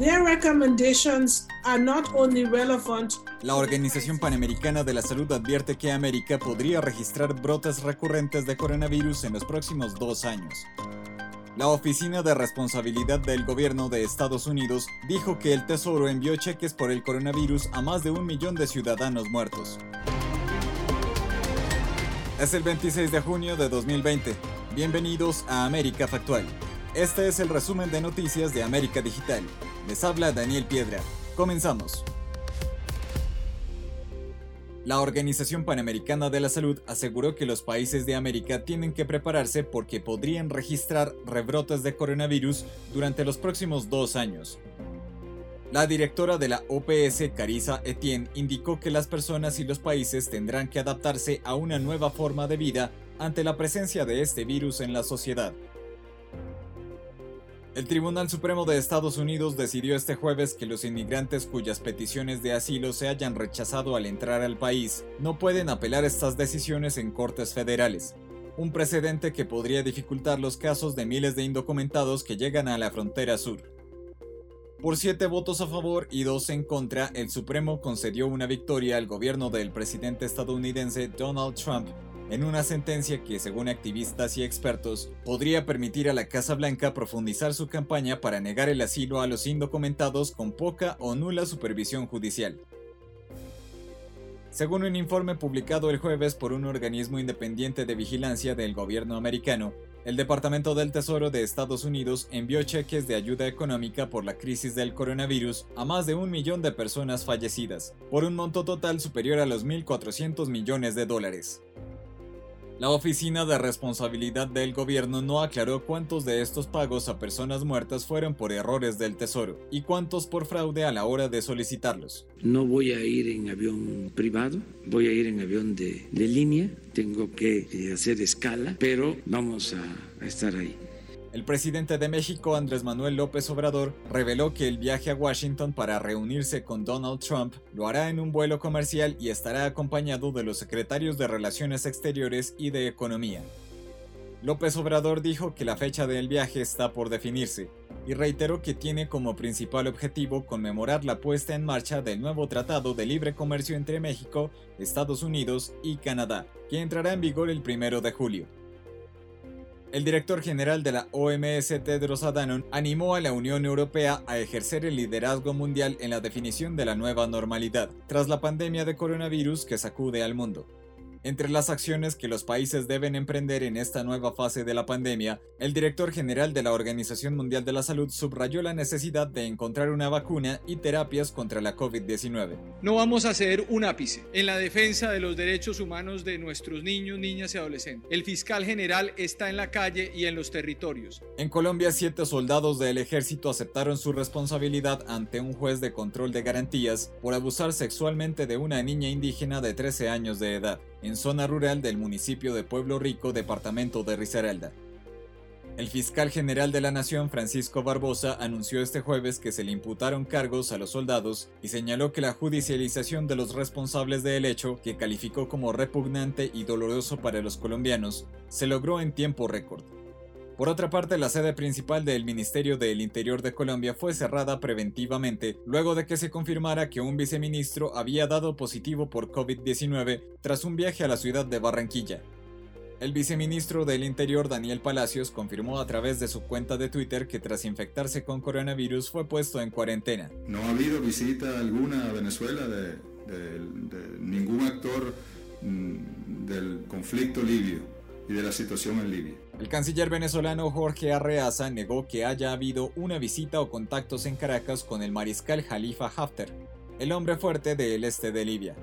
Their recommendations are not only relevant la Organización Panamericana de la Salud advierte que América podría registrar brotes recurrentes de coronavirus en los próximos dos años. La Oficina de Responsabilidad del Gobierno de Estados Unidos dijo que el Tesoro envió cheques por el coronavirus a más de un millón de ciudadanos muertos. Es el 26 de junio de 2020. Bienvenidos a América Factual. Este es el resumen de noticias de América Digital. Les habla Daniel Piedra. Comenzamos. La Organización Panamericana de la Salud aseguró que los países de América tienen que prepararse porque podrían registrar rebrotes de coronavirus durante los próximos dos años. La directora de la OPS, Carissa Etienne, indicó que las personas y los países tendrán que adaptarse a una nueva forma de vida ante la presencia de este virus en la sociedad. El Tribunal Supremo de Estados Unidos decidió este jueves que los inmigrantes cuyas peticiones de asilo se hayan rechazado al entrar al país no pueden apelar estas decisiones en cortes federales, un precedente que podría dificultar los casos de miles de indocumentados que llegan a la frontera sur. Por siete votos a favor y dos en contra, el Supremo concedió una victoria al gobierno del presidente estadounidense Donald Trump en una sentencia que, según activistas y expertos, podría permitir a la Casa Blanca profundizar su campaña para negar el asilo a los indocumentados con poca o nula supervisión judicial. Según un informe publicado el jueves por un organismo independiente de vigilancia del gobierno americano, el Departamento del Tesoro de Estados Unidos envió cheques de ayuda económica por la crisis del coronavirus a más de un millón de personas fallecidas, por un monto total superior a los 1.400 millones de dólares. La Oficina de Responsabilidad del Gobierno no aclaró cuántos de estos pagos a personas muertas fueron por errores del Tesoro y cuántos por fraude a la hora de solicitarlos. No voy a ir en avión privado, voy a ir en avión de, línea, tengo que eh, hacer escala, pero vamos a estar ahí. El presidente de México, Andrés Manuel López Obrador, reveló que el viaje a Washington para reunirse con Donald Trump lo hará en un vuelo comercial y estará acompañado de los secretarios de Relaciones Exteriores y de Economía. López Obrador dijo que la fecha del viaje está por definirse y reiteró que tiene como principal objetivo conmemorar la puesta en marcha del nuevo Tratado de Libre Comercio entre México, Estados Unidos y Canadá, que entrará en vigor el 1 de julio. El director general de la OMS, Tedros Adhanom, animó a la Unión Europea a ejercer el liderazgo mundial en la definición de la nueva normalidad, tras la pandemia de coronavirus que sacude al mundo. Entre las acciones que los países deben emprender en esta nueva fase de la pandemia, el director general de la Organización Mundial de la Salud subrayó la necesidad de encontrar una vacuna y terapias contra la COVID-19. No vamos a hacer un ápice en la defensa de los derechos humanos de nuestros niños, niñas y adolescentes. El fiscal general está en la calle y en los territorios. En Colombia, siete soldados del ejército aceptaron su responsabilidad ante un juez de control de garantías por abusar sexualmente de una niña indígena de 13 años de edad en zona rural del municipio de Pueblo Rico, departamento de Risaralda. El fiscal general de la Nación, Francisco Barbosa, anunció este jueves que se le imputaron cargos a los soldados y señaló que la judicialización de los responsables del hecho, que calificó como repugnante y doloroso para los colombianos, se logró en tiempo récord. Por otra parte, la sede principal del Ministerio del Interior de Colombia fue cerrada preventivamente luego de que se confirmara que un viceministro había dado positivo por COVID-19 tras un viaje a la ciudad de Barranquilla. El viceministro del Interior Daniel Palacios confirmó a través de su cuenta de Twitter que tras infectarse con coronavirus fue puesto en cuarentena. No ha habido visita alguna a Venezuela de, ningún actor mm, del conflicto libio y de la situación en Libia. El canciller venezolano Jorge Arreaza negó que haya habido una visita o contactos en Caracas con el mariscal Jalifa Haftar, el hombre fuerte del este de Libia.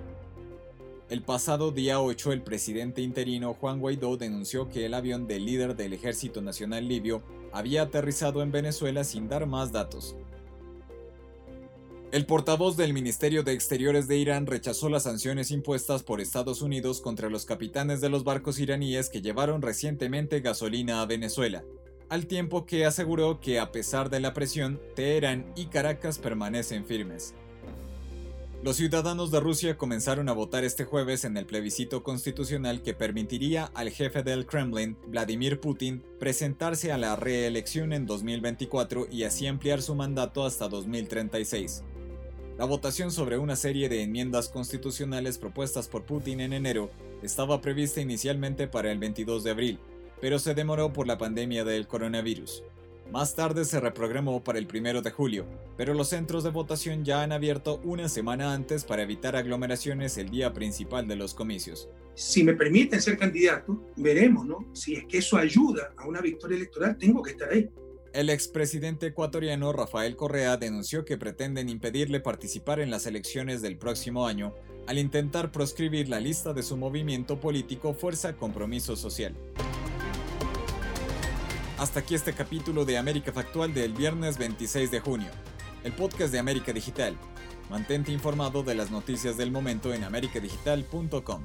El pasado día 8, el presidente interino Juan Guaidó denunció que el avión del líder del Ejército Nacional Libio había aterrizado en Venezuela sin dar más datos, el portavoz del Ministerio de Exteriores de Irán rechazó las sanciones impuestas por Estados Unidos contra los capitanes de los barcos iraníes que llevaron recientemente gasolina a Venezuela, al tiempo que aseguró que a pesar de la presión, Teherán y Caracas permanecen firmes. Los ciudadanos de Rusia comenzaron a votar este jueves en el plebiscito constitucional que permitiría al jefe del Kremlin, Vladimir Putin, presentarse a la reelección en 2024 y así ampliar su mandato hasta 2036. La votación sobre una serie de enmiendas constitucionales propuestas por Putin en enero estaba prevista inicialmente para el 22 de abril, pero se demoró por la pandemia del coronavirus. Más tarde se reprogramó para el 1 de julio, pero los centros de votación ya han abierto una semana antes para evitar aglomeraciones el día principal de los comicios. Si me permiten ser candidato, veremos, ¿no? Si es que eso ayuda a una victoria electoral, tengo que estar ahí. El expresidente ecuatoriano Rafael Correa denunció que pretenden impedirle participar en las elecciones del próximo año al intentar proscribir la lista de su movimiento político Fuerza Compromiso Social. Hasta aquí este capítulo de América Factual del viernes 26 de junio, el podcast de América Digital. Mantente informado de las noticias del momento en americadigital.com.